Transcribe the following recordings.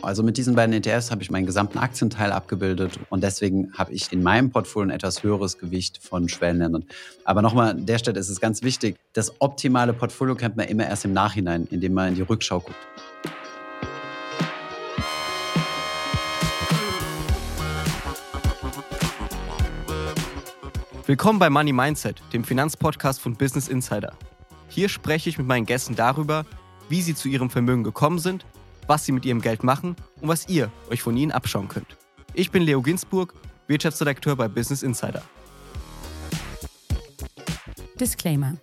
Also mit diesen beiden ETFs habe ich meinen gesamten Aktienteil abgebildet und deswegen habe ich in meinem Portfolio ein etwas höheres Gewicht von Schwellenländern. Aber nochmal an der Stelle ist es ganz wichtig, das optimale Portfolio kennt man immer erst im Nachhinein, indem man in die Rückschau guckt. Willkommen bei Money Mindset, dem Finanzpodcast von Business Insider. Hier spreche ich mit meinen Gästen darüber, wie sie zu ihrem Vermögen gekommen sind was sie mit ihrem Geld machen und was ihr euch von ihnen abschauen könnt. Ich bin Leo Ginsburg, Wirtschaftsredakteur bei Business Insider. Disclaimer.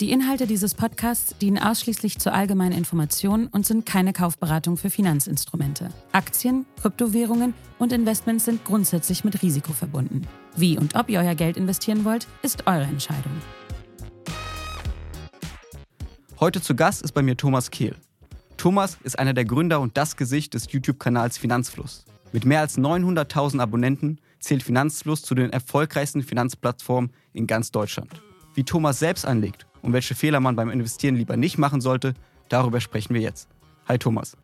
Die Inhalte dieses Podcasts dienen ausschließlich zur allgemeinen Information und sind keine Kaufberatung für Finanzinstrumente. Aktien, Kryptowährungen und Investments sind grundsätzlich mit Risiko verbunden. Wie und ob ihr euer Geld investieren wollt, ist eure Entscheidung. Heute zu Gast ist bei mir Thomas Kehl. Thomas ist einer der Gründer und das Gesicht des YouTube-Kanals Finanzfluss. Mit mehr als 900.000 Abonnenten zählt Finanzfluss zu den erfolgreichsten Finanzplattformen in ganz Deutschland. Wie Thomas selbst anlegt und welche Fehler man beim Investieren lieber nicht machen sollte, darüber sprechen wir jetzt. Hi Thomas.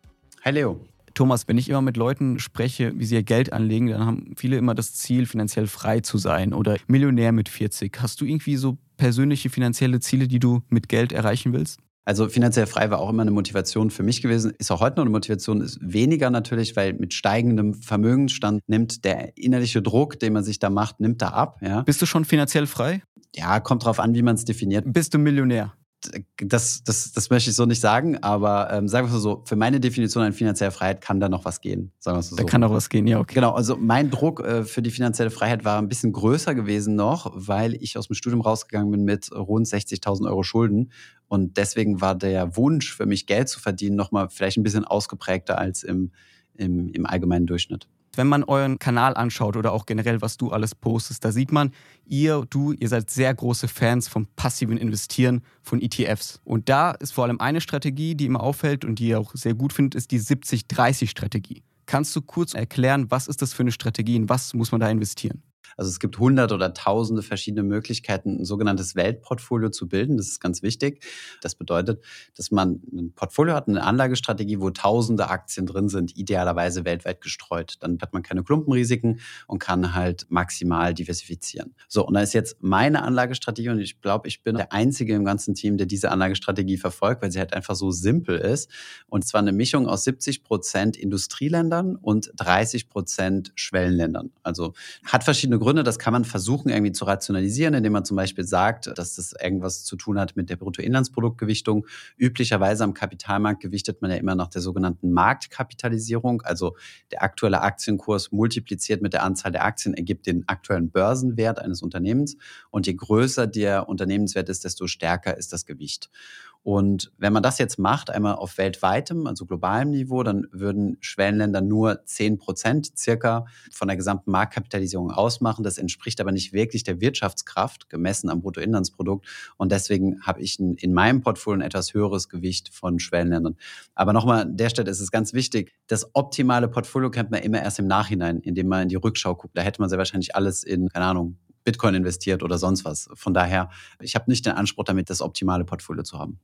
Hi Leo. Thomas, wenn ich immer mit Leuten spreche, wie sie ihr Geld anlegen, dann haben viele immer das Ziel, finanziell frei zu sein oder Millionär mit 40. Hast du irgendwie so persönliche finanzielle Ziele, die du mit Geld erreichen willst? Also finanziell frei war auch immer eine Motivation für mich gewesen. Ist auch heute noch eine Motivation, ist weniger natürlich, weil mit steigendem Vermögensstand nimmt der innerliche Druck, den man sich da macht, nimmt da ab. Ja. Bist du schon finanziell frei? Ja, kommt drauf an, wie man es definiert. Bist du Millionär? Das, das, das möchte ich so nicht sagen, aber ähm, sagen wir es so, für meine Definition an finanzieller Freiheit kann da noch was gehen. Sagen wir es so. Da kann noch was gehen, ja, okay. Genau, also mein Druck äh, für die finanzielle Freiheit war ein bisschen größer gewesen noch, weil ich aus dem Studium rausgegangen bin mit rund 60.000 Euro Schulden. Und deswegen war der Wunsch für mich, Geld zu verdienen, nochmal vielleicht ein bisschen ausgeprägter als im, im, im allgemeinen Durchschnitt. Wenn man euren Kanal anschaut oder auch generell, was du alles postest, da sieht man, ihr, du, ihr seid sehr große Fans vom passiven Investieren von ETFs. Und da ist vor allem eine Strategie, die immer auffällt und die ihr auch sehr gut findet, ist die 70-30-Strategie. Kannst du kurz erklären, was ist das für eine Strategie und was muss man da investieren? Also es gibt hundert oder tausende verschiedene Möglichkeiten, ein sogenanntes Weltportfolio zu bilden. Das ist ganz wichtig. Das bedeutet, dass man ein Portfolio hat, eine Anlagestrategie, wo tausende Aktien drin sind, idealerweise weltweit gestreut. Dann hat man keine Klumpenrisiken und kann halt maximal diversifizieren. So, und da ist jetzt meine Anlagestrategie und ich glaube, ich bin der Einzige im ganzen Team, der diese Anlagestrategie verfolgt, weil sie halt einfach so simpel ist. Und zwar eine Mischung aus 70 Prozent Industrieländern und 30 Prozent Schwellenländern. Also hat verschiedene Gründe. Das kann man versuchen irgendwie zu rationalisieren, indem man zum Beispiel sagt, dass das irgendwas zu tun hat mit der Bruttoinlandsproduktgewichtung. Üblicherweise am Kapitalmarkt gewichtet man ja immer nach der sogenannten Marktkapitalisierung. Also der aktuelle Aktienkurs multipliziert mit der Anzahl der Aktien ergibt den aktuellen Börsenwert eines Unternehmens. Und je größer der Unternehmenswert ist, desto stärker ist das Gewicht. Und wenn man das jetzt macht, einmal auf weltweitem, also globalem Niveau, dann würden Schwellenländer nur 10 Prozent circa von der gesamten Marktkapitalisierung ausmachen. Das entspricht aber nicht wirklich der Wirtschaftskraft, gemessen am Bruttoinlandsprodukt. Und deswegen habe ich in meinem Portfolio ein etwas höheres Gewicht von Schwellenländern. Aber nochmal an der Stelle ist es ganz wichtig, das optimale Portfolio kennt man immer erst im Nachhinein, indem man in die Rückschau guckt. Da hätte man sehr wahrscheinlich alles in, keine Ahnung, Bitcoin investiert oder sonst was. Von daher, ich habe nicht den Anspruch damit, das optimale Portfolio zu haben.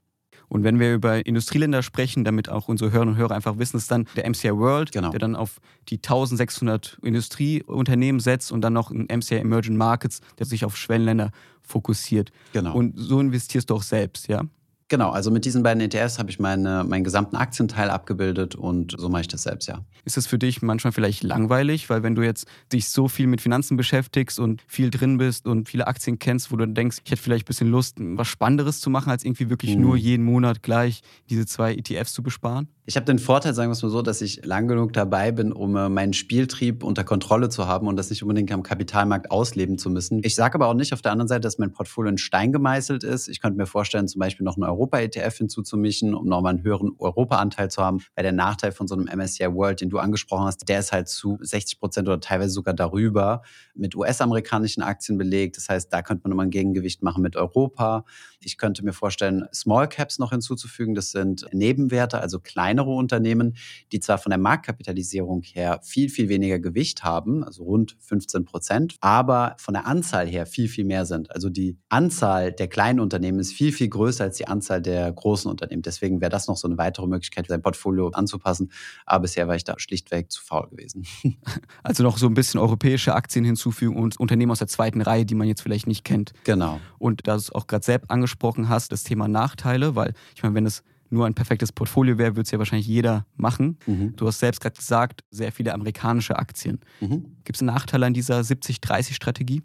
Und wenn wir über Industrieländer sprechen, damit auch unsere Hörerinnen und Hörer einfach wissen, ist dann der MCI World, genau. der dann auf die 1600 Industrieunternehmen setzt und dann noch ein MCI Emerging Markets, der sich auf Schwellenländer fokussiert. Genau. Und so investierst du auch selbst, ja? Genau, also mit diesen beiden ETFs habe ich meine, meinen gesamten Aktienteil abgebildet und so mache ich das selbst, ja. Ist das für dich manchmal vielleicht langweilig, weil wenn du jetzt dich so viel mit Finanzen beschäftigst und viel drin bist und viele Aktien kennst, wo du denkst, ich hätte vielleicht ein bisschen Lust, was Spannenderes zu machen, als irgendwie wirklich mhm. nur jeden Monat gleich diese zwei ETFs zu besparen? Ich habe den Vorteil, sagen wir es mal so, dass ich lang genug dabei bin, um äh, meinen Spieltrieb unter Kontrolle zu haben und das nicht unbedingt am Kapitalmarkt ausleben zu müssen. Ich sage aber auch nicht auf der anderen Seite, dass mein Portfolio in Stein gemeißelt ist. Ich könnte mir vorstellen, zum Beispiel noch einen Europa-ETF hinzuzumischen, um nochmal einen höheren Europa-Anteil zu haben. Weil der Nachteil von so einem MSCI World, den du angesprochen hast, der ist halt zu 60 Prozent oder teilweise sogar darüber mit US-amerikanischen Aktien belegt. Das heißt, da könnte man nochmal ein Gegengewicht machen mit Europa. Ich könnte mir vorstellen, Small Caps noch hinzuzufügen. Das sind Nebenwerte, also kleine kleinere Unternehmen, die zwar von der Marktkapitalisierung her viel, viel weniger Gewicht haben, also rund 15 Prozent, aber von der Anzahl her viel, viel mehr sind. Also die Anzahl der kleinen Unternehmen ist viel, viel größer als die Anzahl der großen Unternehmen. Deswegen wäre das noch so eine weitere Möglichkeit, sein Portfolio anzupassen. Aber bisher war ich da schlichtweg zu faul gewesen. Also noch so ein bisschen europäische Aktien hinzufügen und Unternehmen aus der zweiten Reihe, die man jetzt vielleicht nicht kennt. Genau. Und da du es auch gerade selbst angesprochen hast, das Thema Nachteile, weil ich meine, wenn es nur ein perfektes Portfolio wäre, würde es ja wahrscheinlich jeder machen. Mhm. Du hast selbst gerade gesagt, sehr viele amerikanische Aktien. Mhm. Gibt es Nachteile an dieser 70-30-Strategie?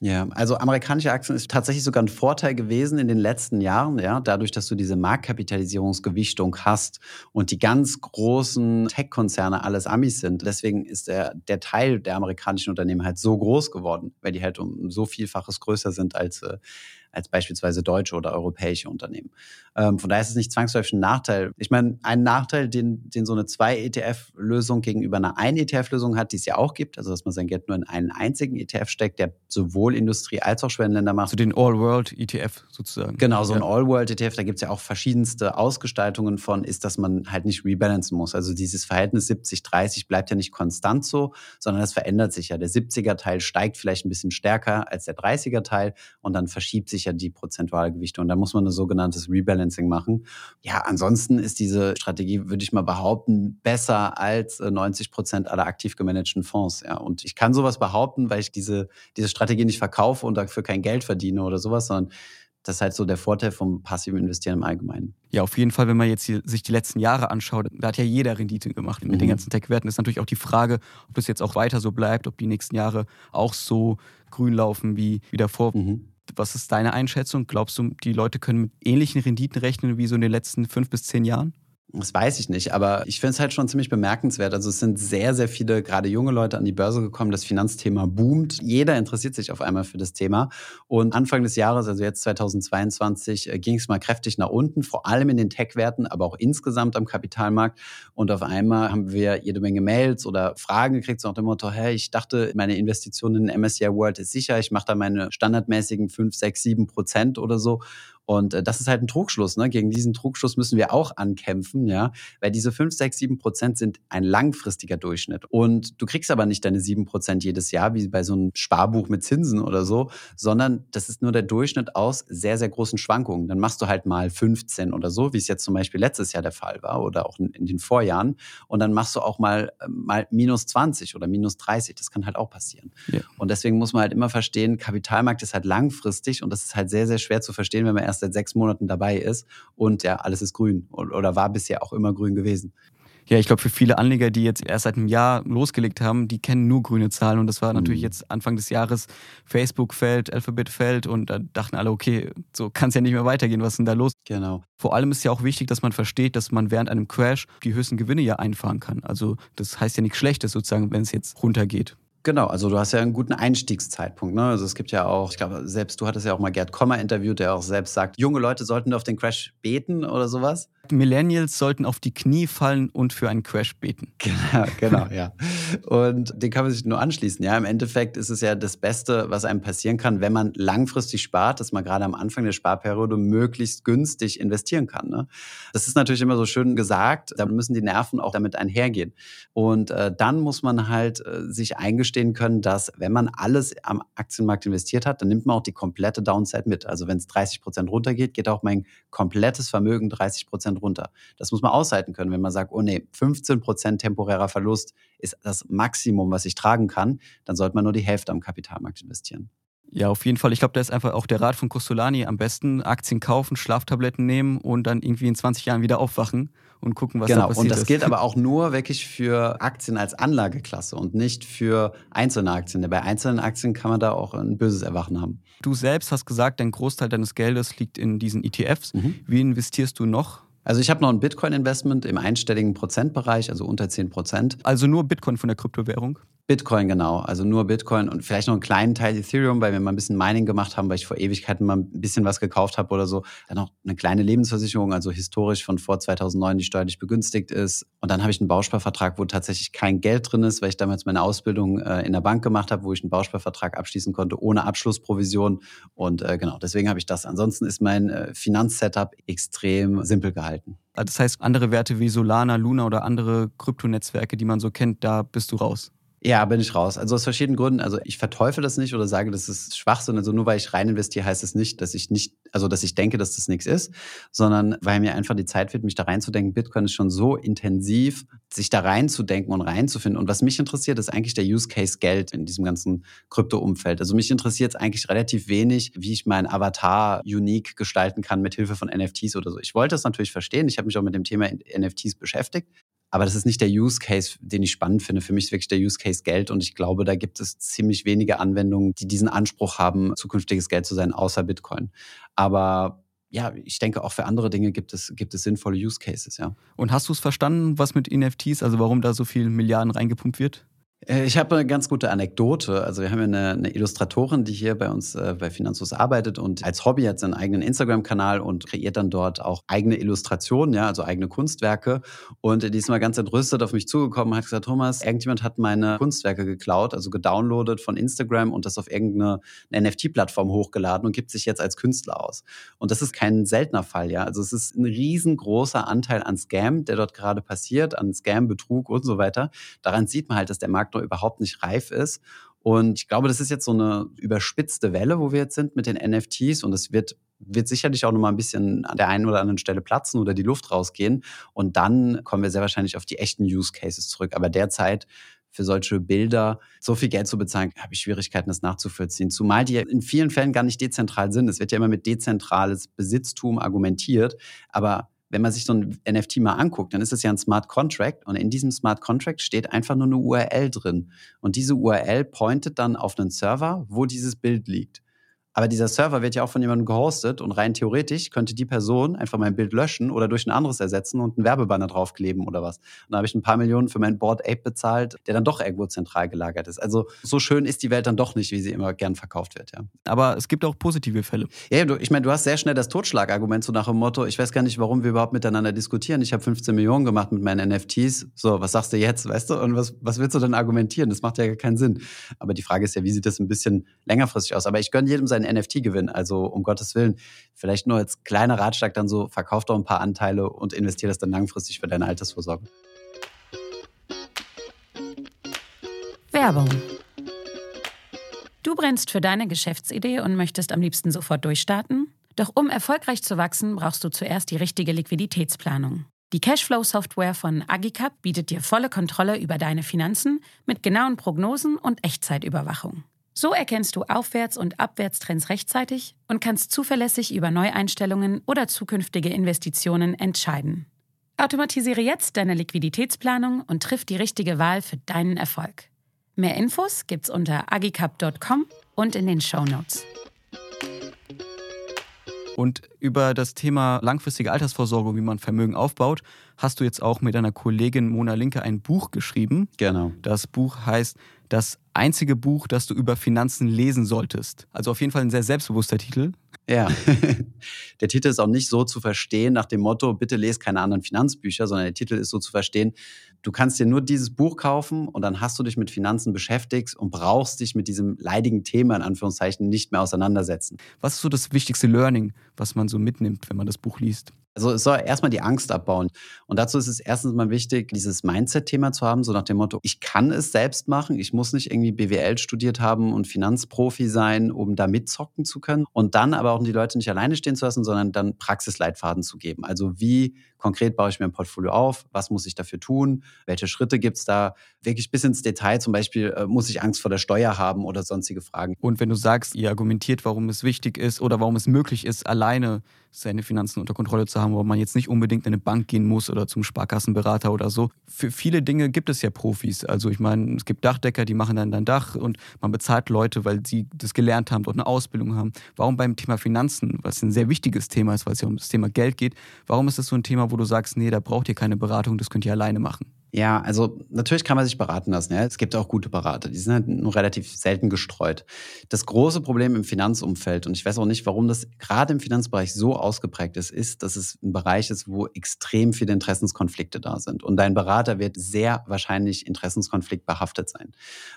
Ja, also amerikanische Aktien ist tatsächlich sogar ein Vorteil gewesen in den letzten Jahren, ja, dadurch, dass du diese Marktkapitalisierungsgewichtung hast und die ganz großen Tech-Konzerne alles Amis sind. Deswegen ist der, der Teil der amerikanischen Unternehmen halt so groß geworden, weil die halt um so vielfaches größer sind als, äh, als beispielsweise deutsche oder europäische Unternehmen. Ähm, von daher ist es nicht zwangsläufig ein Nachteil. Ich meine, ein Nachteil, den, den so eine Zwei-ETF-Lösung gegenüber einer Ein-ETF-Lösung hat, die es ja auch gibt, also dass man sein Geld nur in einen einzigen ETF steckt, der sowohl Industrie als auch Schwellenländer macht. So den All-World-ETF sozusagen. Genau, so ein All-World-ETF, da gibt es ja auch verschiedenste Ausgestaltungen von, ist, dass man halt nicht rebalancen muss. Also dieses Verhältnis 70-30 bleibt ja nicht konstant so, sondern das verändert sich ja. Der 70er-Teil steigt vielleicht ein bisschen stärker als der 30er-Teil und dann verschiebt sich ja die prozentuale Gewichtung. Und da muss man ein sogenanntes Rebalancing machen. Ja, ansonsten ist diese Strategie, würde ich mal behaupten, besser als 90 äh, Prozent aller aktiv gemanagten Fonds. Ja, und ich kann sowas behaupten, weil ich diese, diese Strategie nicht verkaufe und dafür kein Geld verdiene oder sowas, sondern das ist halt so der Vorteil vom passiven Investieren im Allgemeinen. Ja, auf jeden Fall, wenn man jetzt hier sich die letzten Jahre anschaut, da hat ja jeder Rendite gemacht mit mhm. den ganzen Tech-Werten. Ist natürlich auch die Frage, ob das jetzt auch weiter so bleibt, ob die nächsten Jahre auch so grün laufen wie, wie davor. Mhm. Was ist deine Einschätzung? Glaubst du, die Leute können mit ähnlichen Renditen rechnen wie so in den letzten fünf bis zehn Jahren? Das weiß ich nicht, aber ich finde es halt schon ziemlich bemerkenswert. Also es sind sehr, sehr viele, gerade junge Leute an die Börse gekommen. Das Finanzthema boomt. Jeder interessiert sich auf einmal für das Thema. Und Anfang des Jahres, also jetzt 2022, äh, ging es mal kräftig nach unten, vor allem in den Tech-Werten, aber auch insgesamt am Kapitalmarkt. Und auf einmal haben wir jede Menge Mails oder Fragen gekriegt, so nach dem Motto, hey, ich dachte, meine Investition in MSCI World ist sicher. Ich mache da meine standardmäßigen 5, 6, 7 Prozent oder so. Und äh, das ist halt ein Trugschluss. Ne? Gegen diesen Trugschluss müssen wir auch ankämpfen, ja, weil diese 5, 6, 7 Prozent sind ein langfristiger Durchschnitt. Und du kriegst aber nicht deine 7 Prozent jedes Jahr, wie bei so einem Sparbuch mit Zinsen oder so, sondern das ist nur der Durchschnitt aus sehr, sehr großen Schwankungen. Dann machst du halt mal 15 oder so, wie es jetzt zum Beispiel letztes Jahr der Fall war oder auch in, in den Vorjahren. Und dann machst du auch mal, äh, mal minus 20 oder minus 30. Das kann halt auch passieren. Ja. Und deswegen muss man halt immer verstehen, Kapitalmarkt ist halt langfristig und das ist halt sehr, sehr schwer zu verstehen, wenn man erst erst seit sechs Monaten dabei ist und ja, alles ist grün oder war bisher auch immer grün gewesen. Ja, ich glaube, für viele Anleger, die jetzt erst seit einem Jahr losgelegt haben, die kennen nur grüne Zahlen. Und das war natürlich mhm. jetzt Anfang des Jahres Facebook fällt, Alphabet fällt und da dachten alle, okay, so kann es ja nicht mehr weitergehen. Was ist denn da los? Genau. Vor allem ist ja auch wichtig, dass man versteht, dass man während einem Crash die höchsten Gewinne ja einfahren kann. Also das heißt ja nichts Schlechtes sozusagen, wenn es jetzt runtergeht. Genau, also du hast ja einen guten Einstiegszeitpunkt. Ne? Also es gibt ja auch, ich glaube, selbst du hattest ja auch mal Gerd Kommer interviewt, der auch selbst sagt, junge Leute sollten auf den Crash beten oder sowas. Millennials sollten auf die Knie fallen und für einen Crash beten. Genau, genau, ja. Und den kann man sich nur anschließen. Ja, im Endeffekt ist es ja das Beste, was einem passieren kann, wenn man langfristig spart, dass man gerade am Anfang der Sparperiode möglichst günstig investieren kann. Ne? Das ist natürlich immer so schön gesagt. Da müssen die Nerven auch damit einhergehen. Und äh, dann muss man halt äh, sich eingestehen können, dass wenn man alles am Aktienmarkt investiert hat, dann nimmt man auch die komplette Downside mit. Also wenn es 30 Prozent runtergeht, geht auch mein komplettes Vermögen 30 Prozent Prozent runter. Das muss man aushalten können, wenn man sagt, oh nee, 15 Prozent temporärer Verlust ist das Maximum, was ich tragen kann, dann sollte man nur die Hälfte am Kapitalmarkt investieren. Ja, auf jeden Fall. Ich glaube, da ist einfach auch der Rat von Costolani am besten Aktien kaufen, Schlaftabletten nehmen und dann irgendwie in 20 Jahren wieder aufwachen und gucken, was genau. da passiert. Und das ist. gilt aber auch nur wirklich für Aktien als Anlageklasse und nicht für einzelne Aktien. Bei einzelnen Aktien kann man da auch ein böses Erwachen haben. Du selbst hast gesagt, dein Großteil deines Geldes liegt in diesen ETFs. Mhm. Wie investierst du noch? Also ich habe noch ein Bitcoin-Investment im einstelligen Prozentbereich, also unter 10 Prozent. Also nur Bitcoin von der Kryptowährung? Bitcoin, genau. Also nur Bitcoin und vielleicht noch einen kleinen Teil Ethereum, weil wir mal ein bisschen Mining gemacht haben, weil ich vor Ewigkeiten mal ein bisschen was gekauft habe oder so. Dann noch eine kleine Lebensversicherung, also historisch von vor 2009, die steuerlich begünstigt ist. Und dann habe ich einen Bausparvertrag, wo tatsächlich kein Geld drin ist, weil ich damals meine Ausbildung äh, in der Bank gemacht habe, wo ich einen Bausparvertrag abschließen konnte ohne Abschlussprovision. Und äh, genau, deswegen habe ich das. Ansonsten ist mein äh, Finanzsetup extrem simpel gehalten. Das heißt, andere Werte wie Solana, Luna oder andere Kryptonetzwerke, die man so kennt, da bist du raus. Ja, bin ich raus. Also aus verschiedenen Gründen. Also ich verteufel das nicht oder sage, das ist Schwachsinn. Also nur weil ich rein investiere, heißt es das nicht, dass ich nicht, also dass ich denke, dass das nichts ist, sondern weil mir einfach die Zeit wird, mich da reinzudenken. Bitcoin ist schon so intensiv, sich da reinzudenken und reinzufinden. Und was mich interessiert, ist eigentlich der Use Case Geld in diesem ganzen Krypto-Umfeld. Also mich interessiert es eigentlich relativ wenig, wie ich meinen Avatar unique gestalten kann mit Hilfe von NFTs oder so. Ich wollte das natürlich verstehen. Ich habe mich auch mit dem Thema NFTs beschäftigt. Aber das ist nicht der Use Case, den ich spannend finde. Für mich ist wirklich der Use Case Geld. Und ich glaube, da gibt es ziemlich wenige Anwendungen, die diesen Anspruch haben, zukünftiges Geld zu sein, außer Bitcoin. Aber ja, ich denke, auch für andere Dinge gibt es, gibt es sinnvolle Use Cases, ja. Und hast du es verstanden, was mit NFTs, also warum da so viel Milliarden reingepumpt wird? Äh, ich habe eine ganz gute Anekdote. Also wir haben ja eine, eine Illustratorin, die hier bei uns äh, bei Finanzus arbeitet und als Hobby hat sie einen eigenen Instagram-Kanal und kreiert dann dort auch eigene Illustrationen, ja, also eigene Kunstwerke. Und die ist mal ganz entrüstet auf mich zugekommen und hat gesagt, Thomas, irgendjemand hat meine Kunstwerke geklaut, also gedownloadet von Instagram und das auf irgendeine NFT-Plattform hochgeladen und gibt sich jetzt als Künstler aus. Und das ist kein seltener Fall, ja. Also es ist ein riesengroßer Anteil an Scam, der dort gerade passiert, an Scam, Betrug und so weiter. Daran sieht man halt, dass der Markt noch überhaupt nicht reif ist. Und ich glaube, das ist jetzt so eine überspitzte Welle, wo wir jetzt sind mit den NFTs. Und es wird, wird sicherlich auch noch mal ein bisschen an der einen oder anderen Stelle platzen oder die Luft rausgehen. Und dann kommen wir sehr wahrscheinlich auf die echten Use Cases zurück. Aber derzeit für solche Bilder so viel Geld zu bezahlen, habe ich Schwierigkeiten, das nachzuvollziehen. Zumal die in vielen Fällen gar nicht dezentral sind. Es wird ja immer mit dezentrales Besitztum argumentiert. Aber wenn man sich so ein NFT mal anguckt, dann ist es ja ein Smart Contract und in diesem Smart Contract steht einfach nur eine URL drin. Und diese URL pointet dann auf einen Server, wo dieses Bild liegt. Aber dieser Server wird ja auch von jemandem gehostet und rein theoretisch könnte die Person einfach mein Bild löschen oder durch ein anderes ersetzen und einen Werbebanner draufkleben oder was. Und da habe ich ein paar Millionen für mein Board Ape bezahlt, der dann doch irgendwo zentral gelagert ist. Also so schön ist die Welt dann doch nicht, wie sie immer gern verkauft wird. Ja. Aber es gibt auch positive Fälle. Ja, du, ich meine, du hast sehr schnell das Totschlagargument so nach dem Motto, ich weiß gar nicht, warum wir überhaupt miteinander diskutieren. Ich habe 15 Millionen gemacht mit meinen NFTs. So, was sagst du jetzt, weißt du? Und was, was willst du denn argumentieren? Das macht ja gar keinen Sinn. Aber die Frage ist ja, wie sieht das ein bisschen längerfristig aus? Aber ich gönne jedem seinen NFT-Gewinn. Also um Gottes Willen, vielleicht nur als kleiner Ratschlag dann so, verkauf doch ein paar Anteile und investiere das dann langfristig für deine Altersvorsorge. Werbung. Du brennst für deine Geschäftsidee und möchtest am liebsten sofort durchstarten? Doch um erfolgreich zu wachsen, brauchst du zuerst die richtige Liquiditätsplanung. Die Cashflow-Software von Agicap bietet dir volle Kontrolle über deine Finanzen mit genauen Prognosen und Echtzeitüberwachung. So erkennst du Aufwärts- und Abwärtstrends rechtzeitig und kannst zuverlässig über Neueinstellungen oder zukünftige Investitionen entscheiden. Automatisiere jetzt deine Liquiditätsplanung und triff die richtige Wahl für deinen Erfolg. Mehr Infos gibt's unter agicap.com und in den Show Notes. Und über das Thema langfristige Altersvorsorge, wie man Vermögen aufbaut, hast du jetzt auch mit deiner Kollegin Mona Linke ein Buch geschrieben. Genau. Das Buch heißt Das einzige Buch, das du über Finanzen lesen solltest. Also auf jeden Fall ein sehr selbstbewusster Titel. Ja, der Titel ist auch nicht so zu verstehen nach dem Motto, bitte lese keine anderen Finanzbücher, sondern der Titel ist so zu verstehen, du kannst dir nur dieses Buch kaufen und dann hast du dich mit Finanzen beschäftigt und brauchst dich mit diesem leidigen Thema in Anführungszeichen nicht mehr auseinandersetzen. Was ist so das wichtigste Learning, was man so mitnimmt, wenn man das Buch liest? Also es soll erstmal die Angst abbauen. Und dazu ist es erstens mal wichtig, dieses Mindset-Thema zu haben, so nach dem Motto, ich kann es selbst machen, ich muss nicht irgendwie BWL studiert haben und Finanzprofi sein, um da mitzocken zu können. Und dann aber auch die Leute nicht alleine stehen zu lassen, sondern dann Praxisleitfaden zu geben. Also wie konkret baue ich mir ein Portfolio auf, was muss ich dafür tun, welche Schritte gibt es da, wirklich bis ins Detail, zum Beispiel äh, muss ich Angst vor der Steuer haben oder sonstige Fragen. Und wenn du sagst, ihr argumentiert, warum es wichtig ist oder warum es möglich ist, alleine seine Finanzen unter Kontrolle zu haben, wo man jetzt nicht unbedingt in eine Bank gehen muss oder zum Sparkassenberater oder so. Für viele Dinge gibt es ja Profis. Also ich meine, es gibt Dachdecker, die machen dann dein Dach und man bezahlt Leute, weil sie das gelernt haben, dort eine Ausbildung haben. Warum beim Thema Finanzen, was ein sehr wichtiges Thema ist, weil es ja um das Thema Geld geht, warum ist das so ein Thema, wo du sagst, nee, da braucht ihr keine Beratung, das könnt ihr alleine machen? Ja, also natürlich kann man sich beraten lassen. Ja. Es gibt auch gute Berater, die sind halt nur relativ selten gestreut. Das große Problem im Finanzumfeld, und ich weiß auch nicht, warum das gerade im Finanzbereich so ausgeprägt ist, ist, dass es ein Bereich ist, wo extrem viele Interessenskonflikte da sind. Und dein Berater wird sehr wahrscheinlich Interessenskonflikt behaftet sein.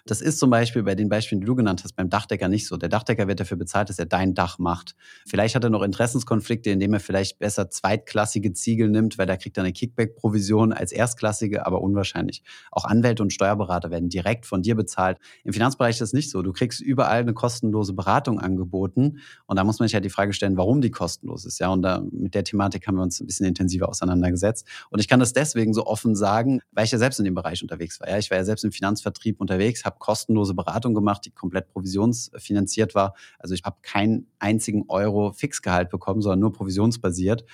Das ist zum Beispiel bei den Beispielen, die du genannt hast, beim Dachdecker nicht so. Der Dachdecker wird dafür bezahlt, dass er dein Dach macht. Vielleicht hat er noch Interessenskonflikte, indem er vielleicht besser zweitklassige Ziegel nimmt, weil da kriegt er eine Kickback-Provision als erstklassige, aber unwahrscheinlich. Auch Anwälte und Steuerberater werden direkt von dir bezahlt. Im Finanzbereich ist das nicht so. Du kriegst überall eine kostenlose Beratung angeboten. Und da muss man sich halt die Frage stellen, warum die kostenlos ist. Ja, und da, mit der Thematik haben wir uns ein bisschen intensiver auseinandergesetzt. Und ich kann das deswegen so offen sagen, weil ich ja selbst in dem Bereich unterwegs war. Ja, ich war ja selbst im Finanzvertrieb unterwegs, habe kostenlose Beratung gemacht, die komplett provisionsfinanziert war. Also ich habe keinen einzigen Euro Fixgehalt bekommen, sondern nur provisionsbasiert.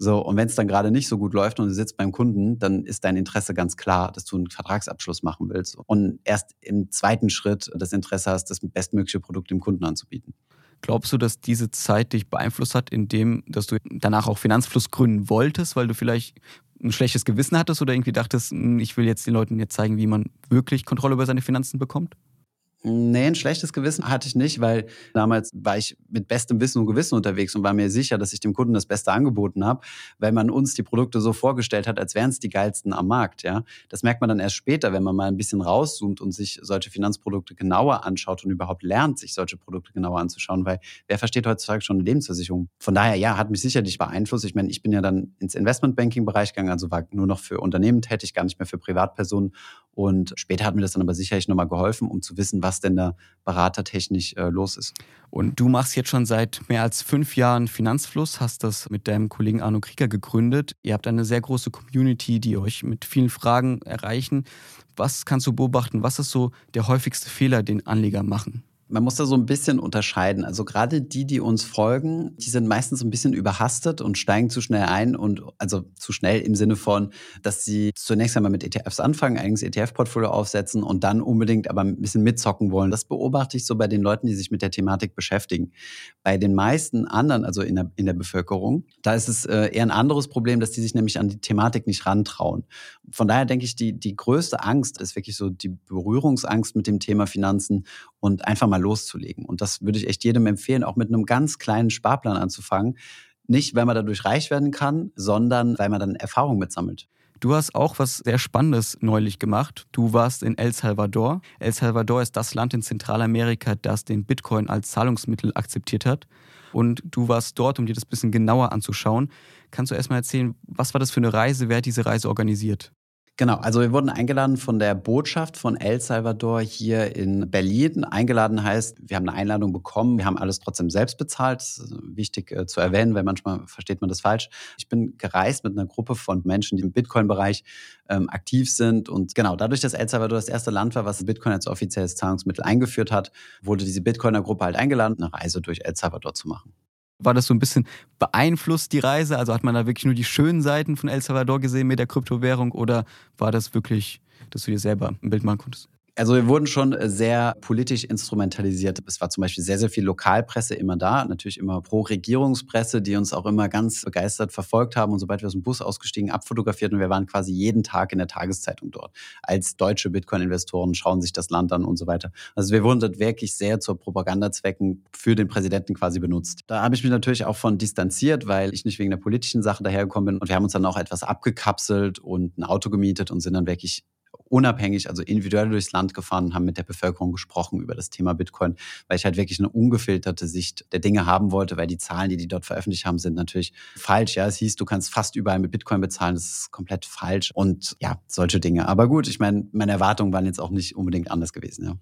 So, und wenn es dann gerade nicht so gut läuft und du sitzt beim Kunden, dann ist dein Interesse ganz klar, dass du einen Vertragsabschluss machen willst und erst im zweiten Schritt das Interesse hast, das bestmögliche Produkt dem Kunden anzubieten. Glaubst du, dass diese Zeit dich beeinflusst hat, indem, dass du danach auch Finanzfluss gründen wolltest, weil du vielleicht ein schlechtes Gewissen hattest oder irgendwie dachtest, hm, ich will jetzt den Leuten jetzt zeigen, wie man wirklich Kontrolle über seine Finanzen bekommt? Nee, ein schlechtes Gewissen hatte ich nicht, weil damals war ich mit bestem Wissen und Gewissen unterwegs und war mir sicher, dass ich dem Kunden das Beste angeboten habe, weil man uns die Produkte so vorgestellt hat, als wären es die geilsten am Markt. Ja, Das merkt man dann erst später, wenn man mal ein bisschen rauszoomt und sich solche Finanzprodukte genauer anschaut und überhaupt lernt, sich solche Produkte genauer anzuschauen, weil wer versteht heutzutage schon eine Lebensversicherung? Von daher, ja, hat mich sicherlich beeinflusst. Ich meine, ich bin ja dann ins Investmentbanking-Bereich gegangen, also war nur noch für Unternehmen tätig, gar nicht mehr für Privatpersonen. Und später hat mir das dann aber sicherlich nochmal geholfen, um zu wissen, was denn da beratertechnisch äh, los ist. Und du machst jetzt schon seit mehr als fünf Jahren Finanzfluss, hast das mit deinem Kollegen Arno Krieger gegründet. Ihr habt eine sehr große Community, die euch mit vielen Fragen erreichen. Was kannst du beobachten? Was ist so der häufigste Fehler, den Anleger machen? Man muss da so ein bisschen unterscheiden. Also gerade die, die uns folgen, die sind meistens ein bisschen überhastet und steigen zu schnell ein und also zu schnell im Sinne von, dass sie zunächst einmal mit ETFs anfangen, eigenes ETF-Portfolio aufsetzen und dann unbedingt aber ein bisschen mitzocken wollen. Das beobachte ich so bei den Leuten, die sich mit der Thematik beschäftigen. Bei den meisten anderen, also in der, in der Bevölkerung, da ist es äh, eher ein anderes Problem, dass die sich nämlich an die Thematik nicht rantrauen. Von daher denke ich, die, die größte Angst ist wirklich so die Berührungsangst mit dem Thema Finanzen und einfach mal loszulegen. Und das würde ich echt jedem empfehlen, auch mit einem ganz kleinen Sparplan anzufangen. Nicht, weil man dadurch reich werden kann, sondern weil man dann Erfahrung mitsammelt. Du hast auch was sehr Spannendes neulich gemacht. Du warst in El Salvador. El Salvador ist das Land in Zentralamerika, das den Bitcoin als Zahlungsmittel akzeptiert hat. Und du warst dort, um dir das ein bisschen genauer anzuschauen. Kannst du erstmal erzählen, was war das für eine Reise? Wer hat diese Reise organisiert? Genau, also wir wurden eingeladen von der Botschaft von El Salvador hier in Berlin. Eingeladen heißt, wir haben eine Einladung bekommen, wir haben alles trotzdem selbst bezahlt. wichtig äh, zu erwähnen, weil manchmal versteht man das falsch. Ich bin gereist mit einer Gruppe von Menschen, die im Bitcoin-Bereich ähm, aktiv sind. Und genau, dadurch, dass El Salvador das erste Land war, was Bitcoin als offizielles Zahlungsmittel eingeführt hat, wurde diese Bitcoiner-Gruppe halt eingeladen, eine Reise durch El Salvador zu machen. War das so ein bisschen beeinflusst, die Reise? Also hat man da wirklich nur die schönen Seiten von El Salvador gesehen mit der Kryptowährung oder war das wirklich, dass du dir selber ein Bild machen konntest? Also wir wurden schon äh, sehr politisch instrumentalisiert. Es war zum Beispiel sehr, sehr viel Lokalpresse immer da, natürlich immer Pro-Regierungspresse, die uns auch immer ganz begeistert verfolgt haben und sobald wir aus dem Bus ausgestiegen, abfotografiert und wir waren quasi jeden Tag in der Tageszeitung dort. Als deutsche Bitcoin-Investoren schauen sich das Land an und so weiter. Also wir wurden dort wirklich sehr zur Propagandazwecken für den Präsidenten quasi benutzt. Da habe ich mich natürlich auch von distanziert, weil ich nicht wegen der politischen Sache dahergekommen bin und wir haben uns dann auch etwas abgekapselt und ein Auto gemietet und sind dann wirklich unabhängig, also individuell durchs Land gefahren haben mit der Bevölkerung gesprochen über das Thema Bitcoin, weil ich halt wirklich eine ungefilterte Sicht der Dinge haben wollte, weil die Zahlen, die die dort veröffentlicht haben, sind natürlich falsch. Ja, es hieß, du kannst fast überall mit Bitcoin bezahlen, das ist komplett falsch und ja, solche Dinge. Aber gut, ich meine, meine Erwartungen waren jetzt auch nicht unbedingt anders gewesen, ja.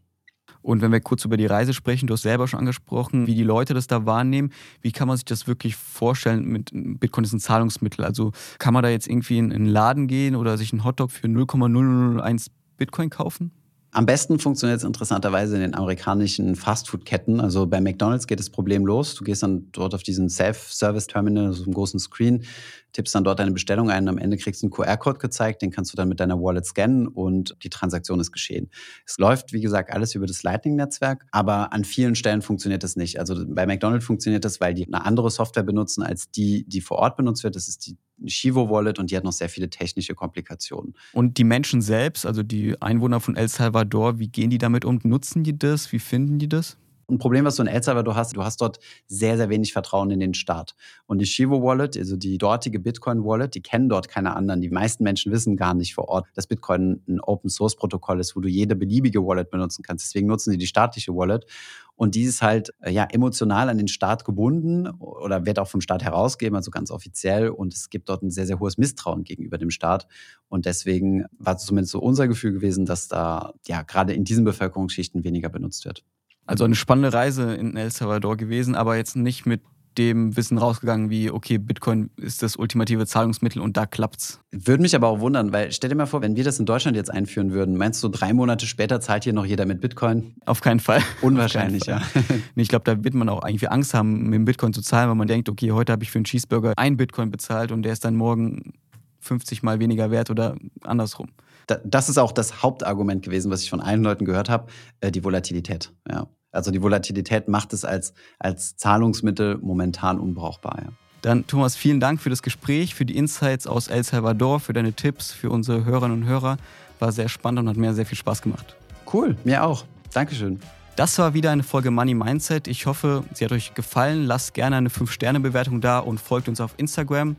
Und wenn wir kurz über die Reise sprechen, du hast selber schon angesprochen, wie die Leute das da wahrnehmen. Wie kann man sich das wirklich vorstellen? Mit Bitcoin ist ein Zahlungsmittel. Also kann man da jetzt irgendwie in einen Laden gehen oder sich einen Hotdog für 0,001 Bitcoin kaufen? Am besten funktioniert es interessanterweise in den amerikanischen Fastfood-Ketten. Also bei McDonald's geht das Problem los. Du gehst dann dort auf diesen Self-Service-Terminal, also einen großen Screen, tippst dann dort deine Bestellung ein und am Ende kriegst du einen QR-Code gezeigt, den kannst du dann mit deiner Wallet scannen und die Transaktion ist geschehen. Es läuft, wie gesagt, alles über das Lightning-Netzwerk, aber an vielen Stellen funktioniert das nicht. Also bei McDonald's funktioniert das, weil die eine andere Software benutzen als die, die vor Ort benutzt wird. Das ist die Shivo Wallet und die hat noch sehr viele technische Komplikationen. Und die Menschen selbst, also die Einwohner von El Salvador, wie gehen die damit um? Nutzen die das? Wie finden die das? Ein Problem, was du in El Salvador hast, du hast dort sehr, sehr wenig Vertrauen in den Staat. Und die Shivo Wallet, also die dortige Bitcoin Wallet, die kennen dort keine anderen. Die meisten Menschen wissen gar nicht vor Ort, dass Bitcoin ein Open Source Protokoll ist, wo du jede beliebige Wallet benutzen kannst. Deswegen nutzen sie die staatliche Wallet. Und die ist halt äh, ja emotional an den Staat gebunden oder wird auch vom Staat herausgegeben, also ganz offiziell. Und es gibt dort ein sehr, sehr hohes Misstrauen gegenüber dem Staat. Und deswegen war es zumindest so unser Gefühl gewesen, dass da ja gerade in diesen Bevölkerungsschichten weniger benutzt wird. Also eine spannende Reise in El Salvador gewesen, aber jetzt nicht mit dem Wissen rausgegangen, wie, okay, Bitcoin ist das ultimative Zahlungsmittel und da klappt's. Würde mich aber auch wundern, weil stell dir mal vor, wenn wir das in Deutschland jetzt einführen würden, meinst du, drei Monate später zahlt hier noch jeder mit Bitcoin? Auf keinen Fall. Unwahrscheinlich, keinen Fall. ja. ich glaube, da wird man auch eigentlich Angst haben, mit dem Bitcoin zu zahlen, weil man denkt, okay, heute habe ich für einen Cheeseburger ein Bitcoin bezahlt und der ist dann morgen 50 mal weniger wert oder andersrum. Das ist auch das Hauptargument gewesen, was ich von allen Leuten gehört habe, äh, die Volatilität. Ja. Also die Volatilität macht es als, als Zahlungsmittel momentan unbrauchbar. Ja. Dann Thomas, vielen Dank für das Gespräch, für die Insights aus El Salvador, für deine Tipps, für unsere Hörerinnen und Hörer. War sehr spannend und hat mir sehr viel Spaß gemacht. Cool, mir auch. Dankeschön. Das war wieder eine Folge Money Mindset. Ich hoffe, sie hat euch gefallen. Lasst gerne eine 5-Sterne-Bewertung da und folgt uns auf Instagram.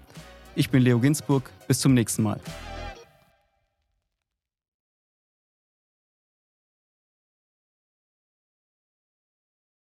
Ich bin Leo Ginsburg. Bis zum nächsten Mal.